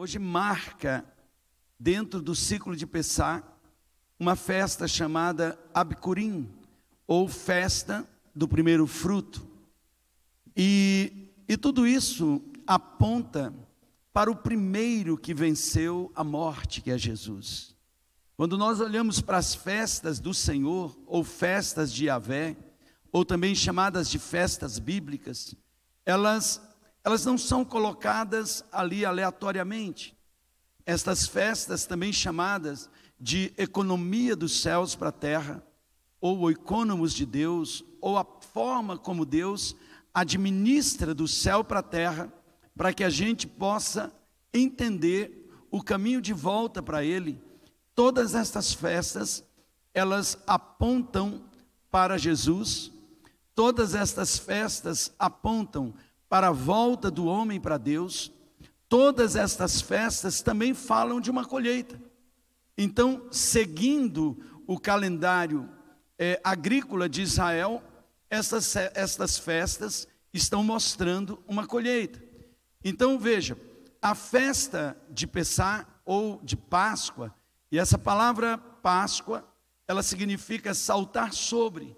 hoje marca, dentro do ciclo de Pessá, uma festa chamada Abcurim, ou festa do primeiro fruto. E, e tudo isso aponta para o primeiro que venceu a morte, que é Jesus. Quando nós olhamos para as festas do Senhor, ou festas de Yahvé, ou também chamadas de festas bíblicas, elas, elas não são colocadas ali aleatoriamente. Estas festas, também chamadas de economia dos céus para a terra, ou o economos de Deus, ou a forma como Deus administra do céu para a terra, para que a gente possa entender o caminho de volta para Ele. Todas estas festas, elas apontam para Jesus, todas estas festas apontam para a volta do homem para Deus, todas estas festas também falam de uma colheita. Então, seguindo o calendário é, agrícola de Israel, essas, estas festas estão mostrando uma colheita. Então veja, a festa de Pessá ou de Páscoa, e essa palavra Páscoa, ela significa saltar sobre.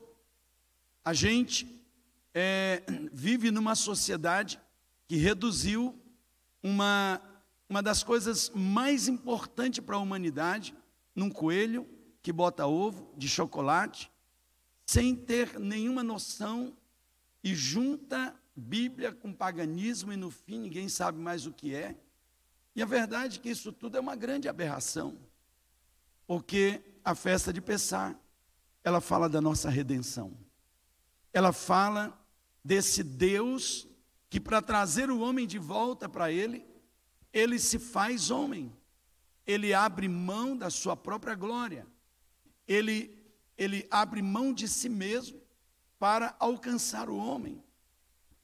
A gente é, vive numa sociedade que reduziu uma, uma das coisas mais importantes para a humanidade num coelho que bota ovo de chocolate, sem ter nenhuma noção e junta Bíblia com paganismo e no fim ninguém sabe mais o que é. E a verdade é que isso tudo é uma grande aberração, porque a festa de Pessá, ela fala da nossa redenção. Ela fala desse Deus que para trazer o homem de volta para ele, ele se faz homem. Ele abre mão da sua própria glória. Ele ele abre mão de si mesmo para alcançar o homem.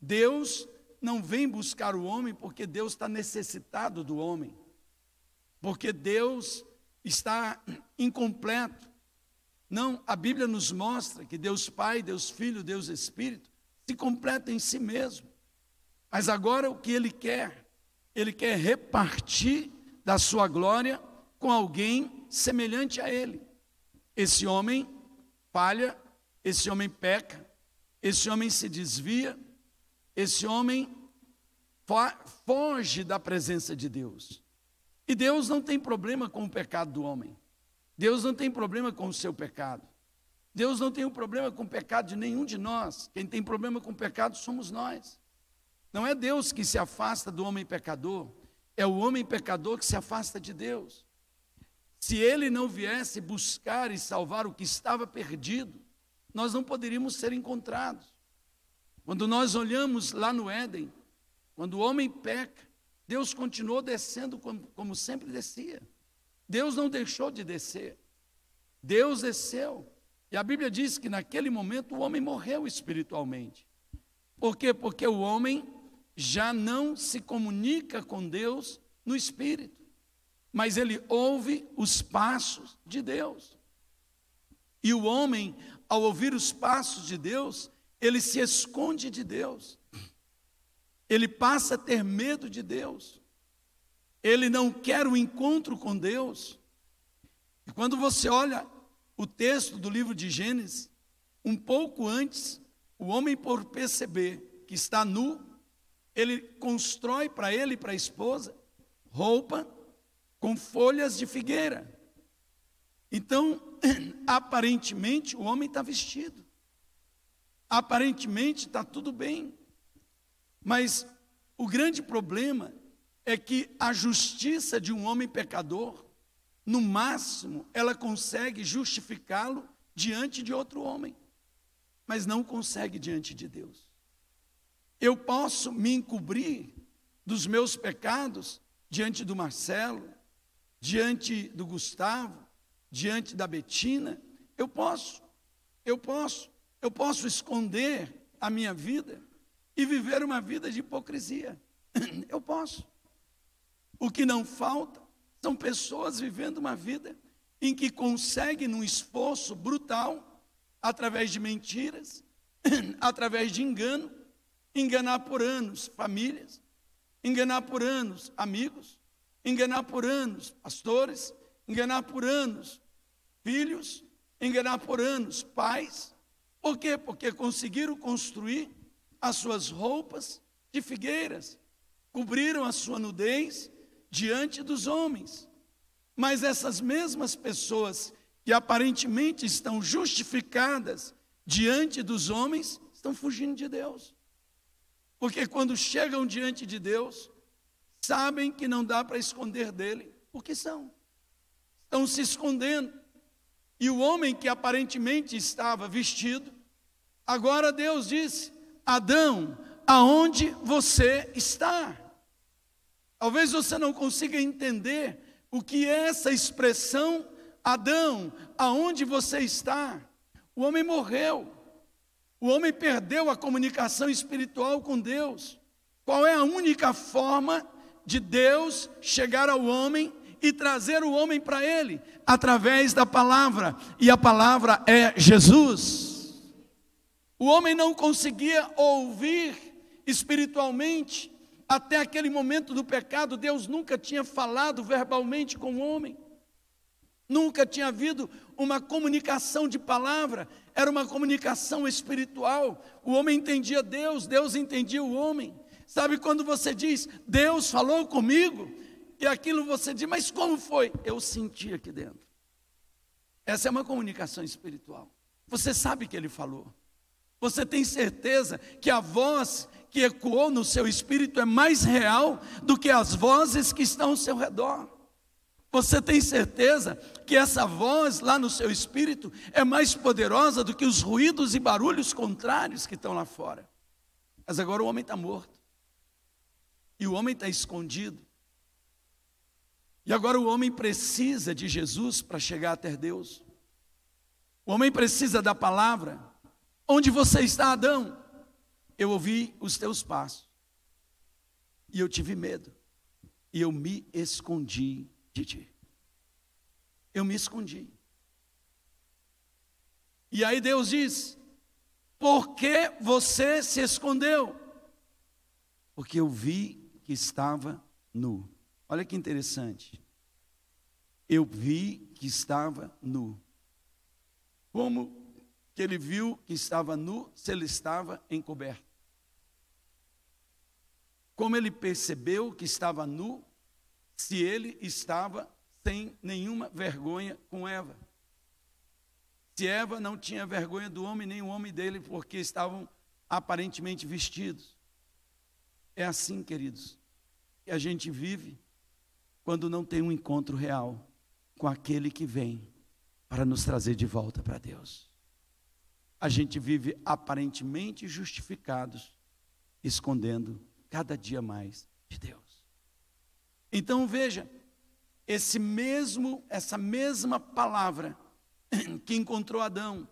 Deus não vem buscar o homem porque Deus está necessitado do homem, porque Deus está incompleto. Não, a Bíblia nos mostra que Deus Pai, Deus Filho, Deus Espírito se completa em si mesmo. Mas agora o que ele quer? Ele quer repartir da sua glória com alguém semelhante a ele. Esse homem falha, esse homem peca, esse homem se desvia, esse homem foge da presença de Deus. E Deus não tem problema com o pecado do homem. Deus não tem problema com o seu pecado. Deus não tem um problema com o pecado de nenhum de nós. Quem tem problema com o pecado somos nós. Não é Deus que se afasta do homem pecador, é o homem pecador que se afasta de Deus. Se ele não viesse buscar e salvar o que estava perdido, nós não poderíamos ser encontrados. Quando nós olhamos lá no Éden, quando o homem peca, Deus continuou descendo como, como sempre descia. Deus não deixou de descer. Deus desceu. E a Bíblia diz que naquele momento o homem morreu espiritualmente. Por quê? Porque o homem já não se comunica com Deus no espírito mas ele ouve os passos de Deus. E o homem, ao ouvir os passos de Deus, ele se esconde de Deus. Ele passa a ter medo de Deus. Ele não quer o encontro com Deus. E quando você olha o texto do livro de Gênesis, um pouco antes, o homem, por perceber que está nu, ele constrói para ele e para a esposa roupa com folhas de figueira. Então, aparentemente, o homem está vestido. Aparentemente está tudo bem. Mas o grande problema é que a justiça de um homem pecador, no máximo, ela consegue justificá-lo diante de outro homem, mas não consegue diante de Deus. Eu posso me encobrir dos meus pecados diante do Marcelo, diante do Gustavo, diante da Betina, eu posso, eu posso, eu posso esconder a minha vida e viver uma vida de hipocrisia. Eu posso. O que não falta são pessoas vivendo uma vida em que conseguem, num esforço brutal, através de mentiras, através de engano, enganar por anos famílias, enganar por anos amigos, enganar por anos pastores, enganar por anos filhos, enganar por anos pais. Por quê? Porque conseguiram construir as suas roupas de figueiras, cobriram a sua nudez diante dos homens. Mas essas mesmas pessoas que aparentemente estão justificadas diante dos homens, estão fugindo de Deus. Porque quando chegam diante de Deus, sabem que não dá para esconder dele, porque são. Estão se escondendo. E o homem que aparentemente estava vestido, agora Deus disse: Adão, aonde você está? Talvez você não consiga entender o que é essa expressão, Adão, aonde você está? O homem morreu. O homem perdeu a comunicação espiritual com Deus. Qual é a única forma de Deus chegar ao homem e trazer o homem para ele? Através da palavra, e a palavra é Jesus. O homem não conseguia ouvir espiritualmente, até aquele momento do pecado, Deus nunca tinha falado verbalmente com o homem. Nunca tinha havido uma comunicação de palavra, era uma comunicação espiritual. O homem entendia Deus, Deus entendia o homem. Sabe quando você diz, Deus falou comigo? E aquilo você diz, mas como foi? Eu senti aqui dentro. Essa é uma comunicação espiritual. Você sabe que ele falou. Você tem certeza que a voz que ecoou no seu espírito é mais real do que as vozes que estão ao seu redor. Você tem certeza que essa voz lá no seu espírito é mais poderosa do que os ruídos e barulhos contrários que estão lá fora. Mas agora o homem está morto. E o homem está escondido. E agora o homem precisa de Jesus para chegar até Deus. O homem precisa da palavra. Onde você está, Adão? Eu ouvi os teus passos. E eu tive medo. E eu me escondi de ti. Eu me escondi. E aí Deus diz: Por que você se escondeu? Porque eu vi que estava nu. Olha que interessante. Eu vi que estava nu. Como que ele viu que estava nu se ele estava encoberto? Como ele percebeu que estava nu se ele estava sem nenhuma vergonha com Eva. Se Eva não tinha vergonha do homem, nem o homem dele, porque estavam aparentemente vestidos. É assim, queridos, que a gente vive quando não tem um encontro real com aquele que vem para nos trazer de volta para Deus. A gente vive aparentemente justificados, escondendo cada dia mais de Deus. Então veja, esse mesmo, essa mesma palavra que encontrou Adão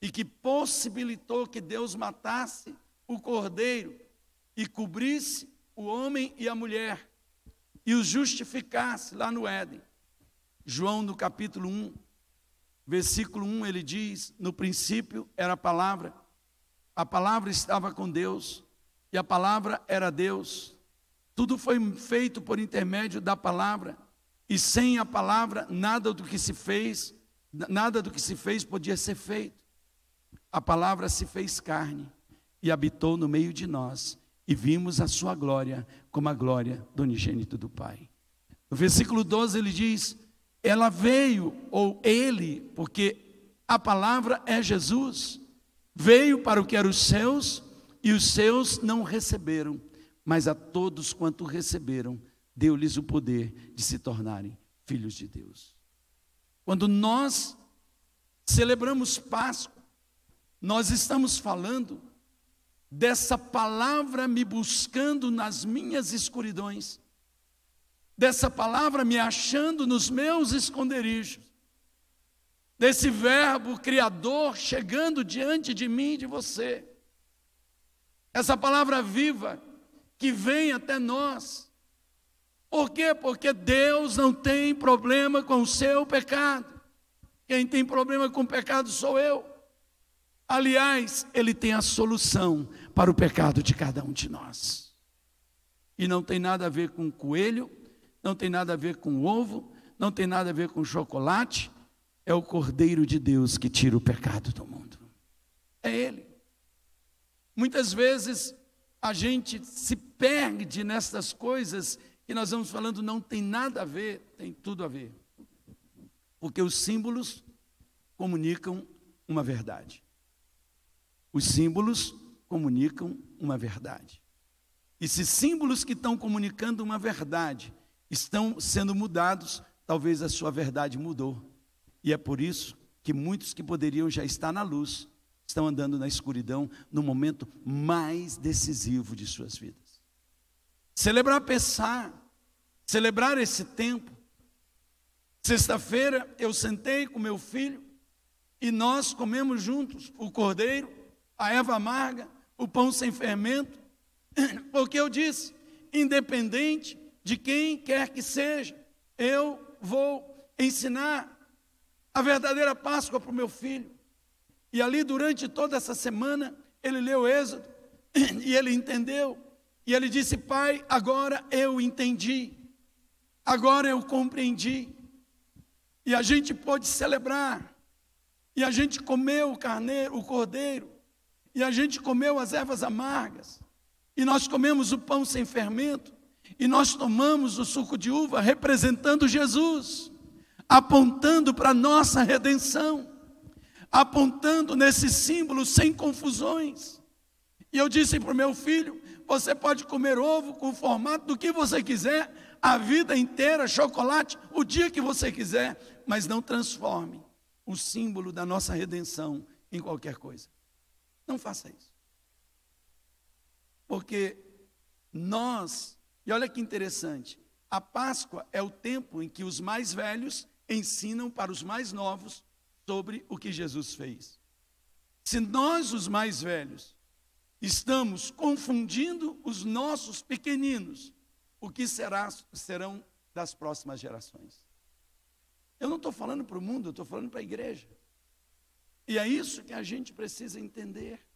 e que possibilitou que Deus matasse o cordeiro e cobrisse o homem e a mulher e os justificasse lá no Éden. João no capítulo 1, versículo 1, ele diz: No princípio era a palavra, a palavra estava com Deus, e a palavra era Deus. Tudo foi feito por intermédio da palavra, e sem a palavra nada do que se fez, nada do que se fez podia ser feito. A palavra se fez carne e habitou no meio de nós, e vimos a sua glória como a glória do unigênito do Pai. No versículo 12 ele diz: Ela veio, ou ele, porque a palavra é Jesus, veio para o que eram os seus, e os seus não receberam mas a todos quanto receberam, deu-lhes o poder de se tornarem filhos de Deus. Quando nós celebramos Páscoa, nós estamos falando dessa palavra me buscando nas minhas escuridões, dessa palavra me achando nos meus esconderijos, desse verbo criador chegando diante de mim e de você. Essa palavra viva que vem até nós. Por quê? Porque Deus não tem problema com o seu pecado. Quem tem problema com o pecado sou eu. Aliás, Ele tem a solução para o pecado de cada um de nós. E não tem nada a ver com coelho, não tem nada a ver com ovo, não tem nada a ver com chocolate, é o Cordeiro de Deus que tira o pecado do mundo. Muitas vezes a gente se perde nessas coisas que nós vamos falando não tem nada a ver, tem tudo a ver. Porque os símbolos comunicam uma verdade. Os símbolos comunicam uma verdade. E se símbolos que estão comunicando uma verdade estão sendo mudados, talvez a sua verdade mudou. E é por isso que muitos que poderiam já estar na luz estão andando na escuridão no momento mais decisivo de suas vidas. Celebrar Pessar, celebrar esse tempo. Sexta-feira eu sentei com meu filho e nós comemos juntos o cordeiro, a erva amarga, o pão sem fermento, porque eu disse, independente de quem quer que seja, eu vou ensinar a verdadeira Páscoa para o meu filho. E ali, durante toda essa semana, ele leu Êxodo e ele entendeu. E ele disse: Pai, agora eu entendi, agora eu compreendi. E a gente pôde celebrar, e a gente comeu o carneiro, o cordeiro, e a gente comeu as ervas amargas, e nós comemos o pão sem fermento, e nós tomamos o suco de uva representando Jesus, apontando para a nossa redenção apontando nesse símbolo sem confusões. E eu disse para o meu filho: você pode comer ovo com o formato do que você quiser, a vida inteira, chocolate, o dia que você quiser, mas não transforme o símbolo da nossa redenção em qualquer coisa. Não faça isso. Porque nós, e olha que interessante, a Páscoa é o tempo em que os mais velhos ensinam para os mais novos sobre o que Jesus fez. Se nós, os mais velhos, estamos confundindo os nossos pequeninos, o que será, serão das próximas gerações? Eu não estou falando para o mundo, eu estou falando para a igreja. E é isso que a gente precisa entender.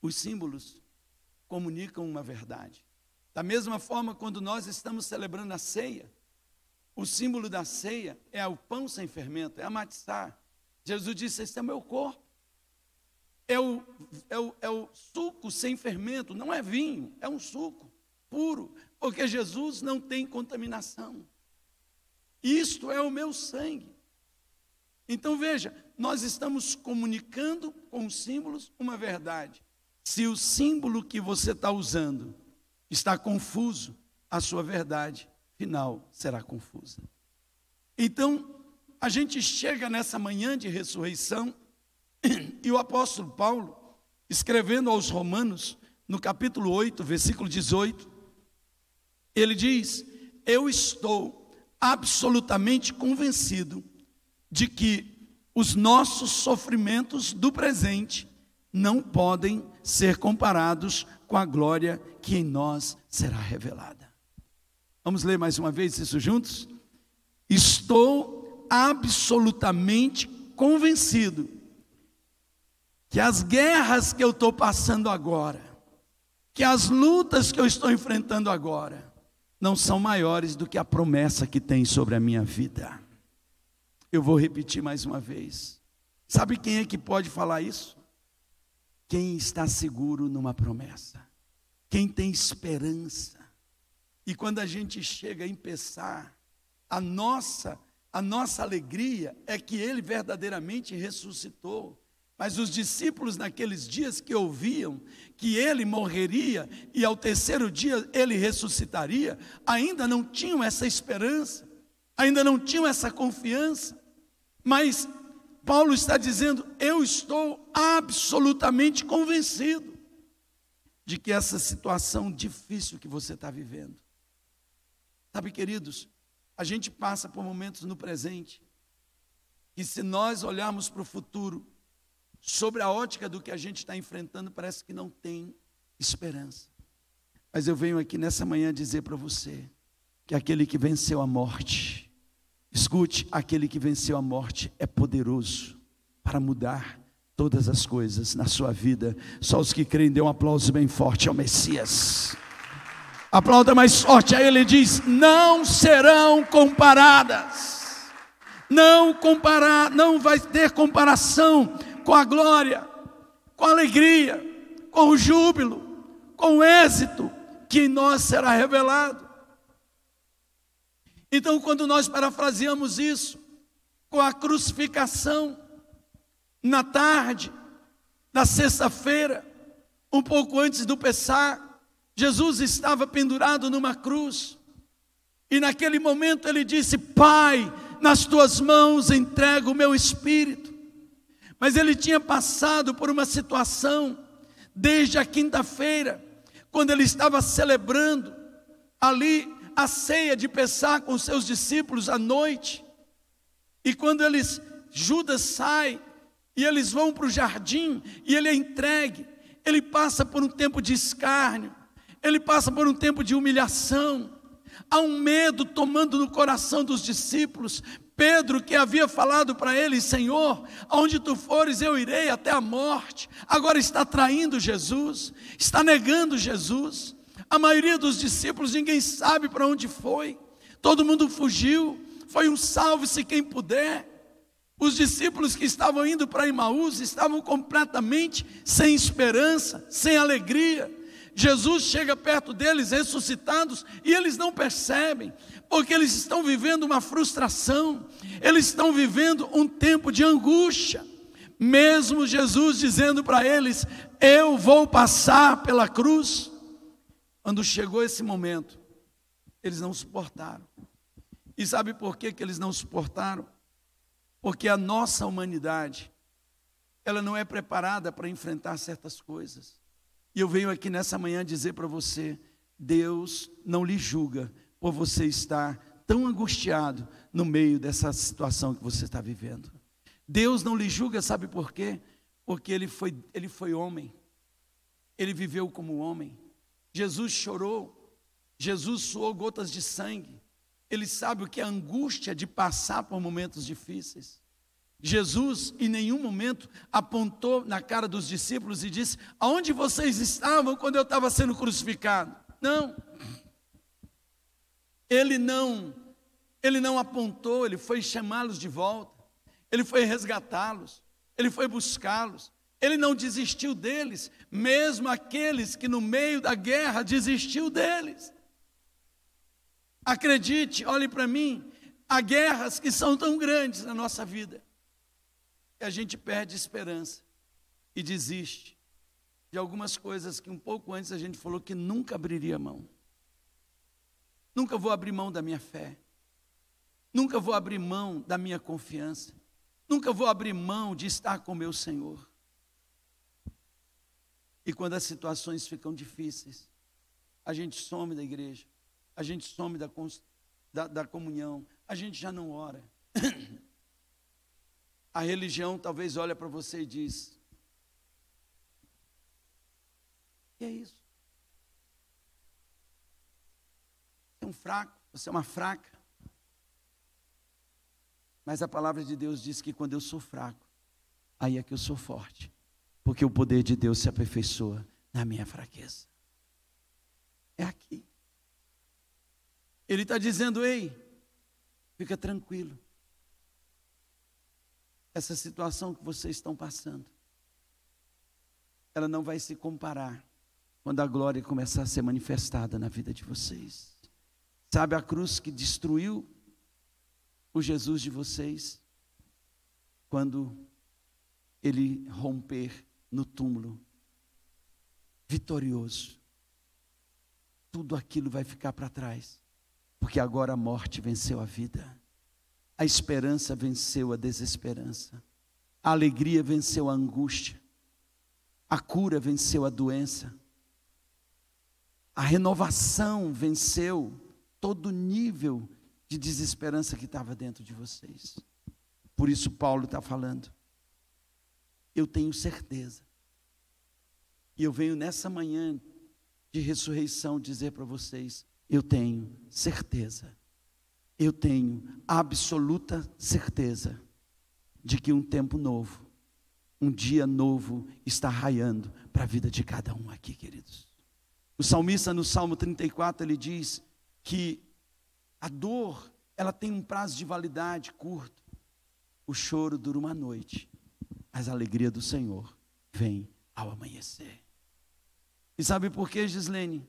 Os símbolos comunicam uma verdade. Da mesma forma, quando nós estamos celebrando a ceia, o símbolo da ceia é o pão sem fermento, é a matizar. Jesus disse: Esse é meu corpo. É o, é, o, é o suco sem fermento, não é vinho, é um suco puro, porque Jesus não tem contaminação. Isto é o meu sangue. Então veja, nós estamos comunicando com os símbolos uma verdade. Se o símbolo que você está usando está confuso, a sua verdade final será confusa. Então, a gente chega nessa manhã de ressurreição e o apóstolo Paulo, escrevendo aos Romanos, no capítulo 8, versículo 18, ele diz: Eu estou absolutamente convencido de que os nossos sofrimentos do presente não podem ser comparados com a glória que em nós será revelada. Vamos ler mais uma vez isso juntos? Estou absolutamente convencido que as guerras que eu estou passando agora, que as lutas que eu estou enfrentando agora, não são maiores do que a promessa que tem sobre a minha vida. Eu vou repetir mais uma vez. Sabe quem é que pode falar isso? Quem está seguro numa promessa, quem tem esperança, e quando a gente chega a empezar, a nossa, a nossa alegria é que ele verdadeiramente ressuscitou. Mas os discípulos naqueles dias que ouviam que ele morreria e ao terceiro dia ele ressuscitaria, ainda não tinham essa esperança, ainda não tinham essa confiança. Mas Paulo está dizendo: eu estou absolutamente convencido de que essa situação difícil que você está vivendo, Sabe, queridos, a gente passa por momentos no presente que, se nós olharmos para o futuro, sobre a ótica do que a gente está enfrentando, parece que não tem esperança. Mas eu venho aqui nessa manhã dizer para você que aquele que venceu a morte, escute, aquele que venceu a morte é poderoso para mudar todas as coisas na sua vida. Só os que creem, dê um aplauso bem forte ao Messias. Aplauda mais forte. Aí ele diz: Não serão comparadas. Não comparar, não vai ter comparação com a glória, com a alegria, com o júbilo, com o êxito que em nós será revelado. Então, quando nós parafraseamos isso com a crucificação na tarde da sexta-feira, um pouco antes do Pessar, Jesus estava pendurado numa cruz. E naquele momento ele disse: Pai, nas tuas mãos entrego o meu espírito. Mas ele tinha passado por uma situação desde a quinta-feira, quando ele estava celebrando ali a ceia de Pessá com seus discípulos à noite. E quando eles Judas sai e eles vão para o jardim e ele é entregue, ele passa por um tempo de escárnio, ele passa por um tempo de humilhação, há um medo tomando no coração dos discípulos. Pedro, que havia falado para ele: Senhor, aonde tu fores, eu irei até a morte, agora está traindo Jesus, está negando Jesus. A maioria dos discípulos, ninguém sabe para onde foi, todo mundo fugiu, foi um salve-se quem puder. Os discípulos que estavam indo para Imaús estavam completamente sem esperança, sem alegria. Jesus chega perto deles ressuscitados e eles não percebem, porque eles estão vivendo uma frustração, eles estão vivendo um tempo de angústia. Mesmo Jesus dizendo para eles: Eu vou passar pela cruz. Quando chegou esse momento, eles não suportaram. E sabe por que, que eles não suportaram? Porque a nossa humanidade, ela não é preparada para enfrentar certas coisas. E eu venho aqui nessa manhã dizer para você: Deus não lhe julga por você estar tão angustiado no meio dessa situação que você está vivendo. Deus não lhe julga, sabe por quê? Porque ele foi, ele foi homem, ele viveu como homem. Jesus chorou, Jesus suou gotas de sangue, ele sabe o que é a angústia de passar por momentos difíceis. Jesus em nenhum momento apontou na cara dos discípulos e disse: Aonde vocês estavam quando eu estava sendo crucificado? Não. Ele não, ele não apontou, ele foi chamá-los de volta, ele foi resgatá-los, ele foi buscá-los, ele não desistiu deles, mesmo aqueles que no meio da guerra desistiu deles. Acredite, olhe para mim, há guerras que são tão grandes na nossa vida e a gente perde esperança e desiste de algumas coisas que um pouco antes a gente falou que nunca abriria mão. Nunca vou abrir mão da minha fé. Nunca vou abrir mão da minha confiança. Nunca vou abrir mão de estar com meu Senhor. E quando as situações ficam difíceis, a gente some da igreja, a gente some da, da, da comunhão, a gente já não ora. A religião talvez olha para você e diz: que é isso? É um fraco, você é uma fraca. Mas a palavra de Deus diz que quando eu sou fraco, aí é que eu sou forte, porque o poder de Deus se aperfeiçoa na minha fraqueza. É aqui. Ele está dizendo: ei, fica tranquilo essa situação que vocês estão passando, ela não vai se comparar quando a glória começar a ser manifestada na vida de vocês. Sabe a cruz que destruiu o Jesus de vocês? Quando ele romper no túmulo, vitorioso, tudo aquilo vai ficar para trás, porque agora a morte venceu a vida. A esperança venceu a desesperança. A alegria venceu a angústia. A cura venceu a doença. A renovação venceu todo nível de desesperança que estava dentro de vocês. Por isso, Paulo está falando. Eu tenho certeza. E eu venho nessa manhã de ressurreição dizer para vocês: eu tenho certeza eu tenho absoluta certeza de que um tempo novo, um dia novo está raiando para a vida de cada um aqui, queridos. O salmista no Salmo 34 ele diz que a dor, ela tem um prazo de validade curto. O choro dura uma noite, mas a alegria do Senhor vem ao amanhecer. E sabe por quê, Gislene?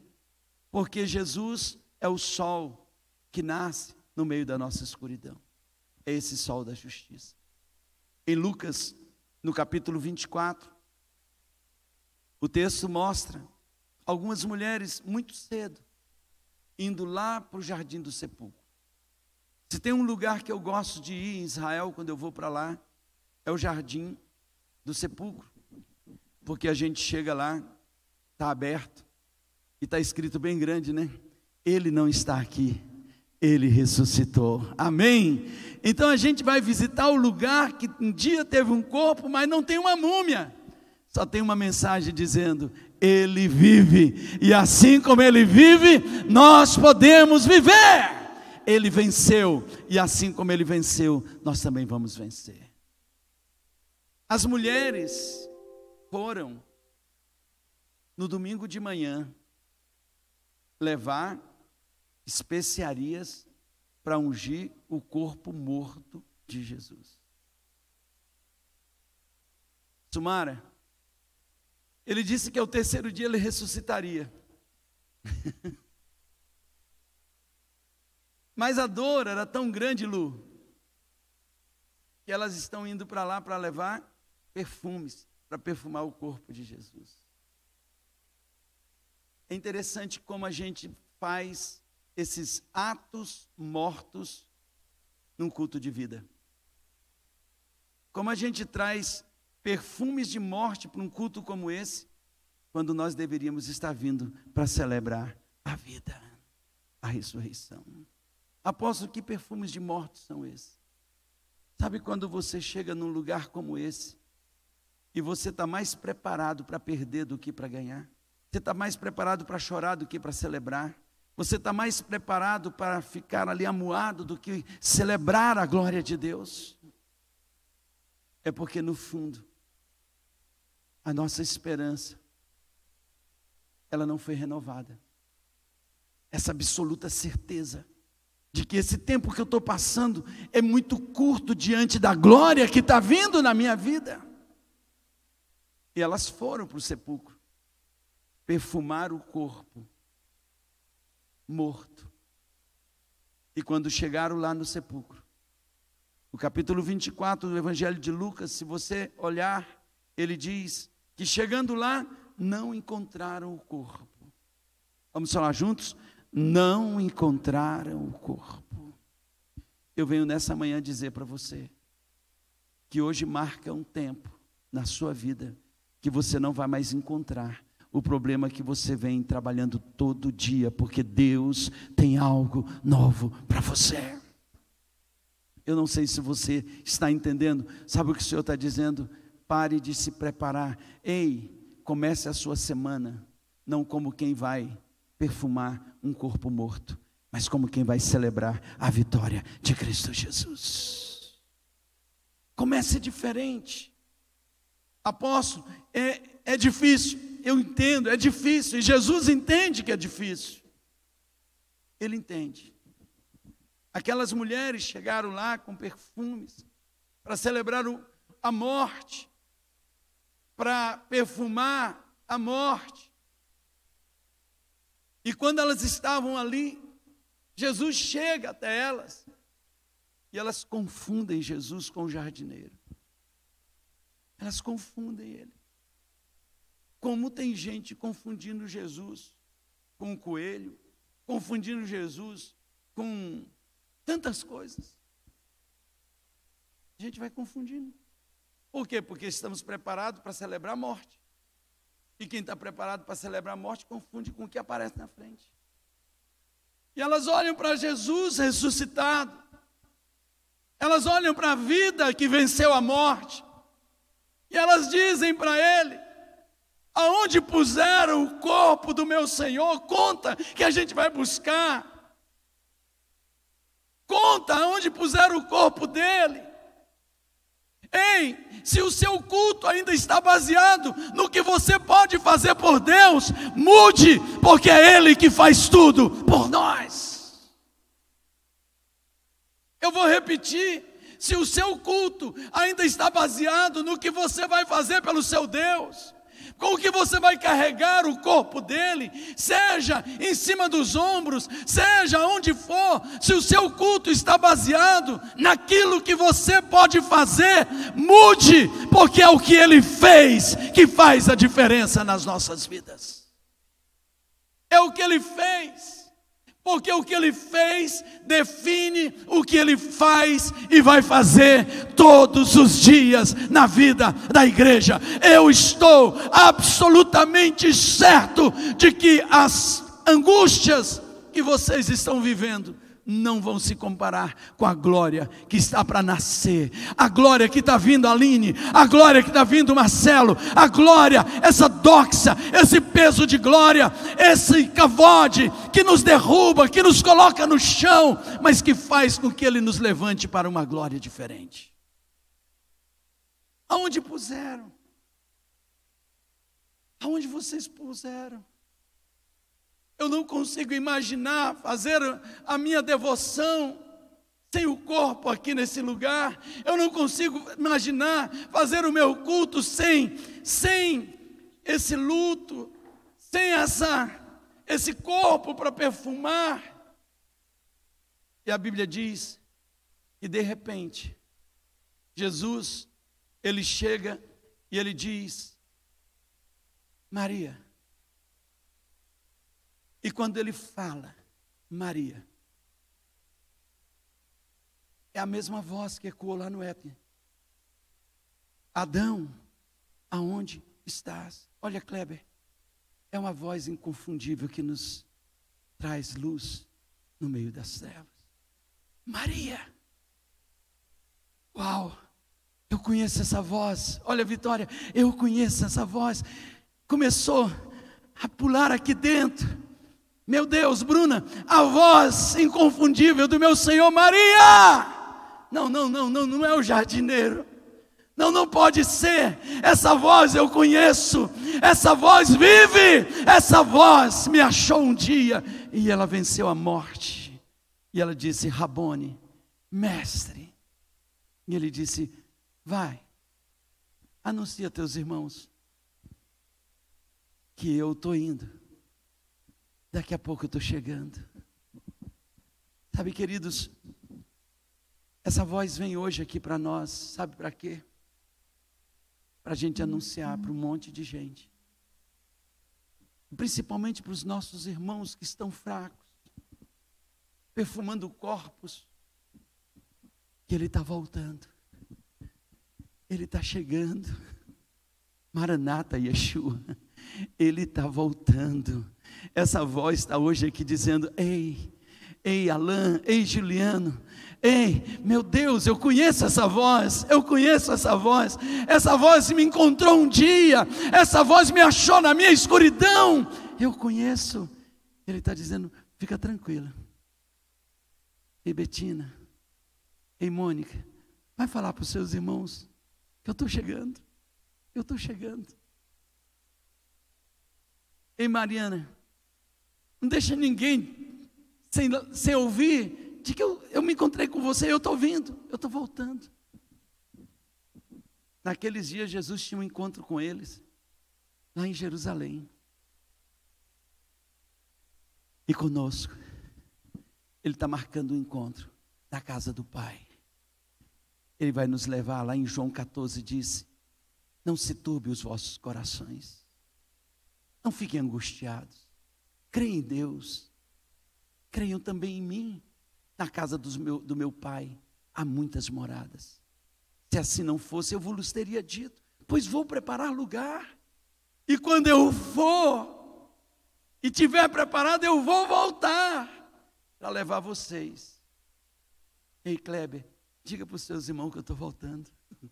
Porque Jesus é o sol que nasce no meio da nossa escuridão. É esse sol da justiça. Em Lucas, no capítulo 24, o texto mostra algumas mulheres muito cedo indo lá para o jardim do sepulcro. Se tem um lugar que eu gosto de ir em Israel quando eu vou para lá, é o jardim do sepulcro. Porque a gente chega lá, está aberto, e está escrito bem grande, né? Ele não está aqui, ele ressuscitou. Amém? Então a gente vai visitar o lugar que um dia teve um corpo, mas não tem uma múmia. Só tem uma mensagem dizendo: Ele vive, e assim como Ele vive, nós podemos viver. Ele venceu, e assim como Ele venceu, nós também vamos vencer. As mulheres foram no domingo de manhã levar especiarias para ungir o corpo morto de Jesus. Sumara, ele disse que ao terceiro dia ele ressuscitaria. Mas a dor era tão grande, Lu, que elas estão indo para lá para levar perfumes, para perfumar o corpo de Jesus. É interessante como a gente faz esses atos mortos num culto de vida. Como a gente traz perfumes de morte para um culto como esse, quando nós deveríamos estar vindo para celebrar a vida, a ressurreição. Apóstolo, que perfumes de morte são esses? Sabe quando você chega num lugar como esse e você está mais preparado para perder do que para ganhar? Você está mais preparado para chorar do que para celebrar? Você está mais preparado para ficar ali amuado do que celebrar a glória de Deus? É porque no fundo a nossa esperança, ela não foi renovada. Essa absoluta certeza de que esse tempo que eu estou passando é muito curto diante da glória que está vindo na minha vida. E elas foram para o sepulcro, perfumar o corpo morto. E quando chegaram lá no sepulcro, o capítulo 24 do Evangelho de Lucas, se você olhar, ele diz que chegando lá, não encontraram o corpo. Vamos falar juntos? Não encontraram o corpo. Eu venho nessa manhã dizer para você que hoje marca um tempo na sua vida que você não vai mais encontrar o problema é que você vem trabalhando todo dia, porque Deus tem algo novo para você. Eu não sei se você está entendendo, sabe o que o Senhor está dizendo? Pare de se preparar. Ei, comece a sua semana, não como quem vai perfumar um corpo morto, mas como quem vai celebrar a vitória de Cristo Jesus. Comece diferente. Apóstolo, é, é difícil, eu entendo, é difícil, e Jesus entende que é difícil. Ele entende. Aquelas mulheres chegaram lá com perfumes para celebrar a morte para perfumar a morte. E quando elas estavam ali, Jesus chega até elas e elas confundem Jesus com o jardineiro. Elas confundem ele. Como tem gente confundindo Jesus com o coelho, confundindo Jesus com tantas coisas. A gente vai confundindo. Por quê? Porque estamos preparados para celebrar a morte. E quem está preparado para celebrar a morte confunde com o que aparece na frente. E elas olham para Jesus ressuscitado. Elas olham para a vida que venceu a morte. E elas dizem para ele: Aonde puseram o corpo do meu Senhor? Conta que a gente vai buscar. Conta aonde puseram o corpo dele. Ei, se o seu culto ainda está baseado no que você pode fazer por Deus, mude, porque é Ele que faz tudo por nós. Eu vou repetir: se o seu culto ainda está baseado no que você vai fazer pelo seu Deus, com o que você vai carregar o corpo dele, seja em cima dos ombros, seja onde for, se o seu culto está baseado naquilo que você pode fazer, mude, porque é o que ele fez que faz a diferença nas nossas vidas. É o que ele fez porque o que ele fez define o que ele faz e vai fazer todos os dias na vida da igreja. Eu estou absolutamente certo de que as angústias que vocês estão vivendo não vão se comparar com a glória que está para nascer, a glória que está vindo Aline, a glória que está vindo Marcelo, a glória, essa doxa, esse peso de glória, esse cavode que nos derruba, que nos coloca no chão, mas que faz com que ele nos levante para uma glória diferente. Aonde puseram? Aonde vocês puseram? Eu não consigo imaginar fazer a minha devoção sem o corpo aqui nesse lugar. Eu não consigo imaginar fazer o meu culto sem sem esse luto, sem essa esse corpo para perfumar. E a Bíblia diz que de repente Jesus ele chega e ele diz: Maria, e quando ele fala, Maria, é a mesma voz que ecoou lá no Éden. Adão, aonde estás? Olha, Kleber, é uma voz inconfundível que nos traz luz no meio das trevas. Maria, uau, eu conheço essa voz. Olha, Vitória, eu conheço essa voz. Começou a pular aqui dentro meu Deus, Bruna, a voz inconfundível do meu Senhor Maria. Não, não, não, não, não é o jardineiro. Não, não pode ser. Essa voz eu conheço. Essa voz vive. Essa voz me achou um dia e ela venceu a morte. E ela disse: Rabone, mestre. E ele disse: Vai, anuncia a teus irmãos que eu estou indo Daqui a pouco eu estou chegando. Sabe, queridos, essa voz vem hoje aqui para nós, sabe para quê? Para a gente anunciar para um monte de gente, principalmente para os nossos irmãos que estão fracos, perfumando corpos, que Ele está voltando, Ele está chegando. Maranata, Yeshua, Ele está voltando. Essa voz está hoje aqui dizendo: Ei, ei, Alain, ei, Juliano, ei, meu Deus, eu conheço essa voz, eu conheço essa voz. Essa voz me encontrou um dia, essa voz me achou na minha escuridão. Eu conheço. Ele está dizendo: Fica tranquila. Ei, Betina, ei, Mônica, vai falar para os seus irmãos que eu estou chegando. Eu estou chegando. Ei, Mariana, não deixa ninguém sem, sem ouvir de que eu, eu me encontrei com você, eu estou vindo, eu estou voltando. Naqueles dias, Jesus tinha um encontro com eles, lá em Jerusalém. E conosco, Ele está marcando um encontro na casa do Pai. Ele vai nos levar lá em João 14, disse: Não se turbe os vossos corações, não fiquem angustiados. Creem em Deus. Creiam também em mim. Na casa meu, do meu pai há muitas moradas. Se assim não fosse, eu vos teria dito, pois vou preparar lugar. E quando eu for e tiver preparado, eu vou voltar para levar vocês. Ei, Kleber, diga para os seus irmãos que eu estou voltando.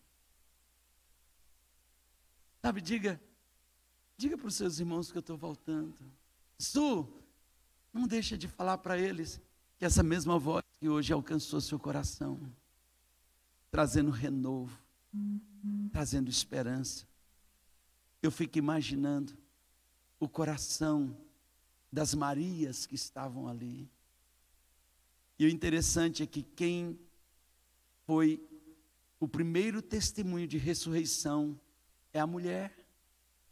Sabe, diga, diga para os seus irmãos que eu estou voltando. Su, não deixa de falar para eles que essa mesma voz que hoje alcançou seu coração, trazendo renovo, trazendo esperança. Eu fico imaginando o coração das Marias que estavam ali. E o interessante é que quem foi o primeiro testemunho de ressurreição é a mulher,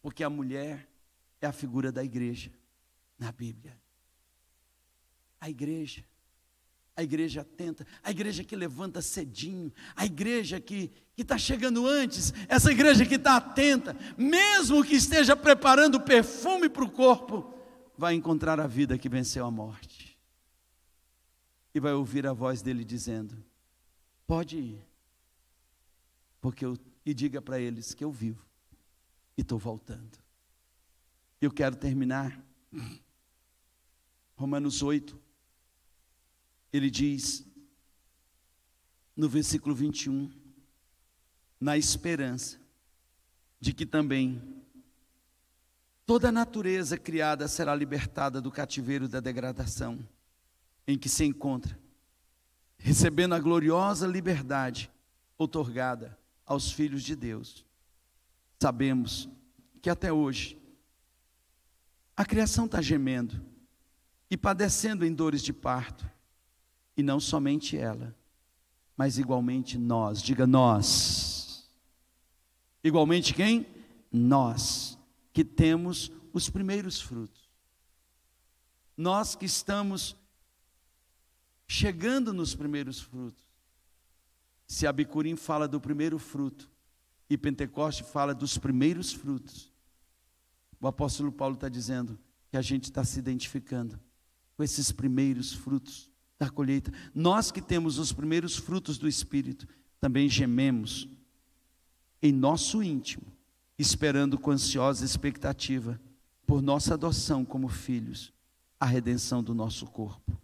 porque a mulher é a figura da igreja na Bíblia. A igreja, a igreja atenta, a igreja que levanta cedinho, a igreja que está chegando antes, essa igreja que está atenta, mesmo que esteja preparando perfume para o corpo, vai encontrar a vida que venceu a morte. E vai ouvir a voz dele dizendo: Pode ir, porque eu, e diga para eles que eu vivo e estou voltando. Eu quero terminar. Romanos 8, ele diz, no versículo 21, na esperança de que também toda a natureza criada será libertada do cativeiro da degradação em que se encontra, recebendo a gloriosa liberdade otorgada aos filhos de Deus. Sabemos que até hoje a criação está gemendo e padecendo em dores de parto, e não somente ela, mas igualmente nós, diga nós. Igualmente quem? Nós, que temos os primeiros frutos. Nós que estamos chegando nos primeiros frutos. Se a Bicurim fala do primeiro fruto e Pentecoste fala dos primeiros frutos, o apóstolo Paulo está dizendo que a gente está se identificando com esses primeiros frutos da colheita. Nós que temos os primeiros frutos do Espírito, também gememos em nosso íntimo, esperando com ansiosa expectativa por nossa adoção como filhos, a redenção do nosso corpo.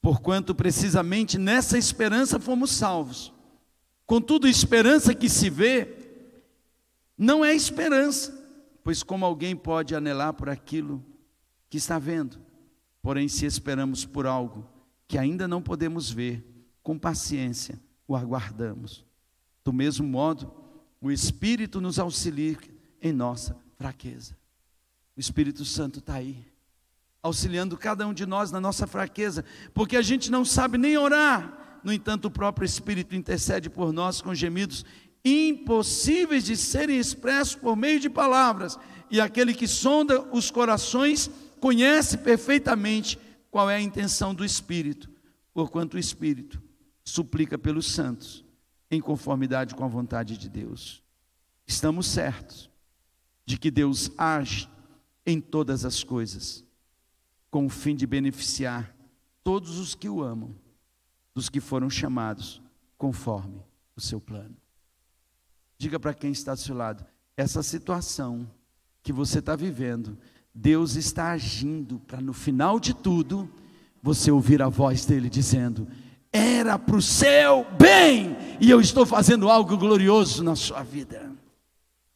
Porquanto precisamente nessa esperança fomos salvos. Contudo, esperança que se vê não é esperança, pois como alguém pode anelar por aquilo que está vendo? Porém, se esperamos por algo que ainda não podemos ver, com paciência o aguardamos. Do mesmo modo, o Espírito nos auxilia em nossa fraqueza. O Espírito Santo está aí, auxiliando cada um de nós na nossa fraqueza, porque a gente não sabe nem orar. No entanto, o próprio Espírito intercede por nós com gemidos impossíveis de serem expressos por meio de palavras, e aquele que sonda os corações conhece perfeitamente qual é a intenção do Espírito, porquanto o Espírito suplica pelos santos, em conformidade com a vontade de Deus. Estamos certos de que Deus age em todas as coisas, com o fim de beneficiar todos os que o amam, dos que foram chamados conforme o seu plano. Diga para quem está do seu lado: essa situação que você está vivendo, Deus está agindo para no final de tudo você ouvir a voz dele dizendo: era para o seu bem, e eu estou fazendo algo glorioso na sua vida.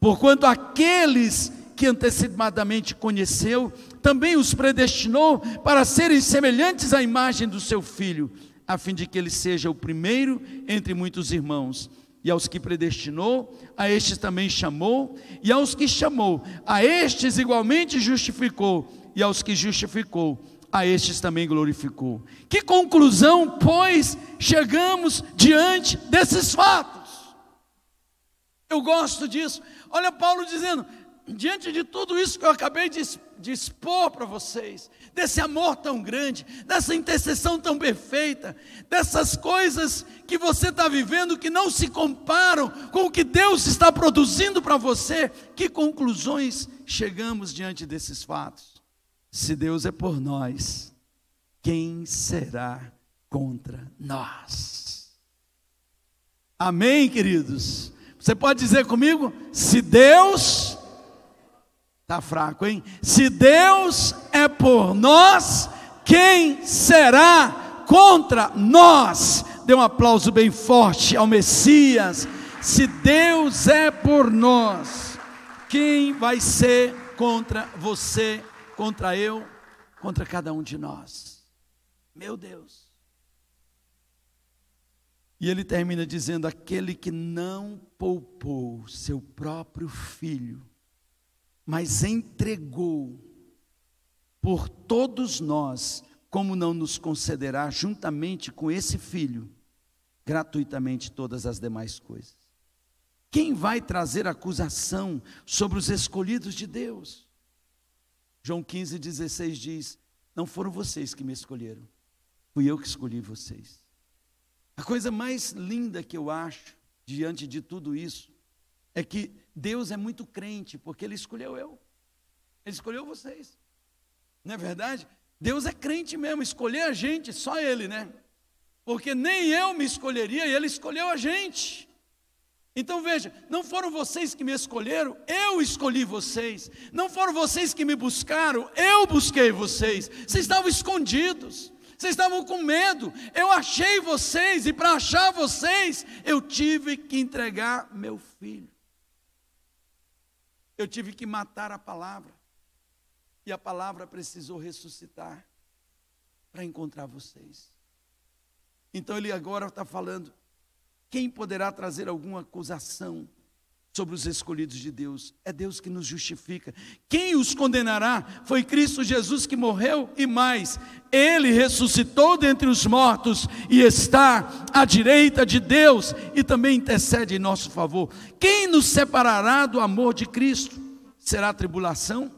Porquanto aqueles que antecipadamente conheceu, também os predestinou para serem semelhantes à imagem do seu filho, a fim de que ele seja o primeiro entre muitos irmãos. E aos que predestinou, a estes também chamou, e aos que chamou, a estes igualmente justificou, e aos que justificou, a estes também glorificou. Que conclusão, pois, chegamos diante desses fatos? Eu gosto disso. Olha Paulo dizendo: diante de tudo isso que eu acabei de, de expor para vocês, desse amor tão grande, dessa intercessão tão perfeita, dessas coisas que você está vivendo que não se comparam com o que Deus está produzindo para você, que conclusões chegamos diante desses fatos? Se Deus é por nós, quem será contra nós? Amém, queridos? Você pode dizer comigo? Se Deus Está fraco, hein? Se Deus é por nós, quem será contra nós? Dê um aplauso bem forte ao Messias. Se Deus é por nós, quem vai ser contra você, contra eu, contra cada um de nós? Meu Deus. E ele termina dizendo: aquele que não poupou seu próprio filho, mas entregou por todos nós, como não nos concederá juntamente com esse filho gratuitamente todas as demais coisas? Quem vai trazer acusação sobre os escolhidos de Deus? João 15, 16 diz: Não foram vocês que me escolheram, fui eu que escolhi vocês. A coisa mais linda que eu acho, diante de tudo isso, é que Deus é muito crente, porque Ele escolheu eu, Ele escolheu vocês. Não é verdade? Deus é crente mesmo, escolher a gente, só Ele, né? Porque nem eu me escolheria e Ele escolheu a gente. Então veja, não foram vocês que me escolheram, eu escolhi vocês. Não foram vocês que me buscaram, eu busquei vocês. Vocês estavam escondidos, vocês estavam com medo. Eu achei vocês e para achar vocês, eu tive que entregar meu filho. Eu tive que matar a palavra. E a palavra precisou ressuscitar para encontrar vocês. Então ele agora está falando: quem poderá trazer alguma acusação sobre os escolhidos de Deus? É Deus que nos justifica. Quem os condenará? Foi Cristo Jesus que morreu e mais, ele ressuscitou dentre os mortos e está à direita de Deus e também intercede em nosso favor. Quem nos separará do amor de Cristo? Será tribulação,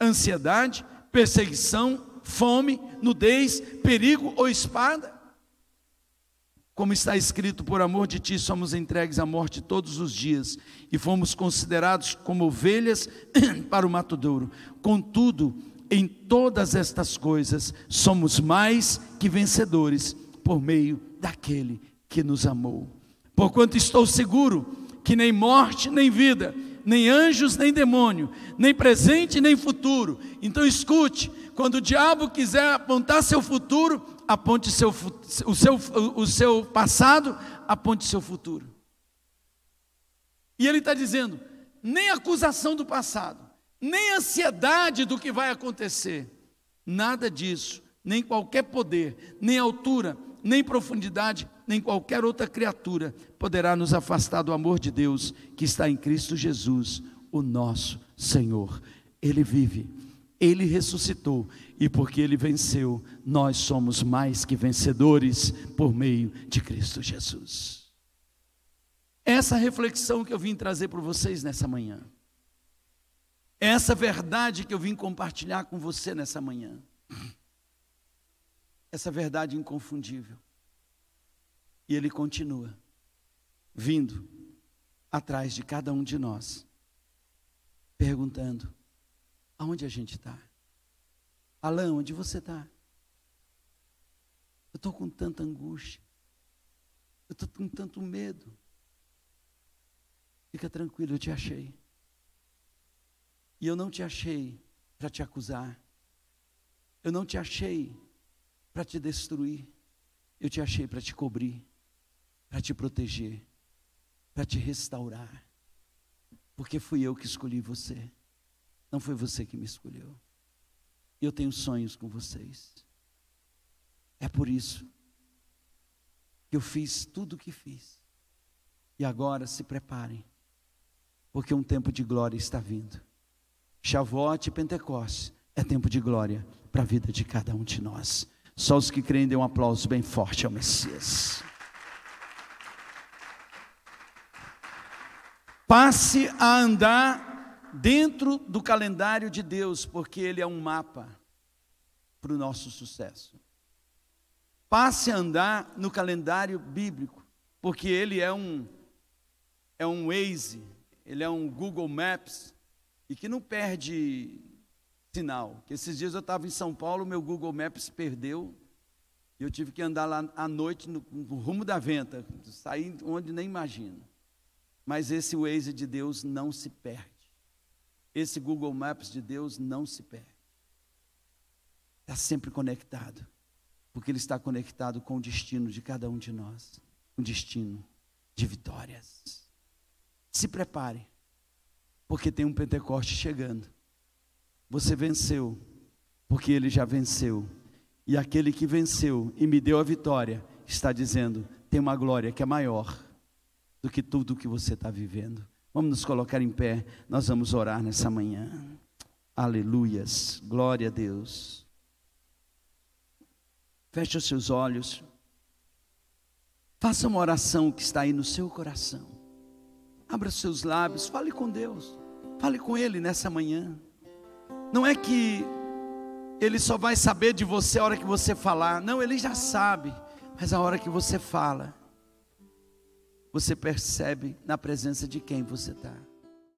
ansiedade, perseguição, fome, nudez, perigo ou espada? Como está escrito, por amor de ti somos entregues à morte todos os dias e fomos considerados como ovelhas para o matadouro. Contudo, em todas estas coisas somos mais que vencedores por meio daquele que nos amou. Porquanto estou seguro que nem morte nem vida, nem anjos nem demônio, nem presente nem futuro. Então escute, quando o diabo quiser apontar seu futuro, aponte seu, o, seu, o seu passado, aponte seu futuro. E ele está dizendo: nem acusação do passado, nem ansiedade do que vai acontecer, nada disso, nem qualquer poder, nem altura, nem profundidade, nem qualquer outra criatura poderá nos afastar do amor de Deus que está em Cristo Jesus, o nosso Senhor. Ele vive ele ressuscitou e porque ele venceu, nós somos mais que vencedores por meio de Cristo Jesus. Essa reflexão que eu vim trazer para vocês nessa manhã, essa verdade que eu vim compartilhar com você nessa manhã, essa verdade inconfundível. E ele continua vindo atrás de cada um de nós, perguntando: Aonde a gente está? Alain, onde você está? Eu estou com tanta angústia. Eu estou com tanto medo. Fica tranquilo, eu te achei. E eu não te achei para te acusar. Eu não te achei para te destruir. Eu te achei para te cobrir, para te proteger, para te restaurar. Porque fui eu que escolhi você. Não foi você que me escolheu. Eu tenho sonhos com vocês. É por isso que eu fiz tudo o que fiz. E agora se preparem, porque um tempo de glória está vindo. Shavuot e Pentecostes é tempo de glória para a vida de cada um de nós. Só os que creem dêem um aplauso bem forte ao Messias. Passe a andar dentro do calendário de Deus, porque ele é um mapa para o nosso sucesso. Passe a andar no calendário bíblico, porque ele é um é um Waze, ele é um Google Maps e que não perde sinal. Que esses dias eu estava em São Paulo, meu Google Maps perdeu e eu tive que andar lá à noite no, no rumo da venta, sair onde nem imagino. Mas esse Waze de Deus não se perde. Esse Google Maps de Deus não se perde. Está sempre conectado. Porque ele está conectado com o destino de cada um de nós. Um destino de vitórias. Se prepare. Porque tem um Pentecoste chegando. Você venceu. Porque ele já venceu. E aquele que venceu e me deu a vitória está dizendo: tem uma glória que é maior do que tudo que você está vivendo. Vamos nos colocar em pé, nós vamos orar nessa manhã. Aleluias, glória a Deus. Feche os seus olhos. Faça uma oração que está aí no seu coração. Abra os seus lábios, fale com Deus. Fale com Ele nessa manhã. Não é que Ele só vai saber de você a hora que você falar. Não, Ele já sabe. Mas a hora que você fala, você percebe na presença de quem você está.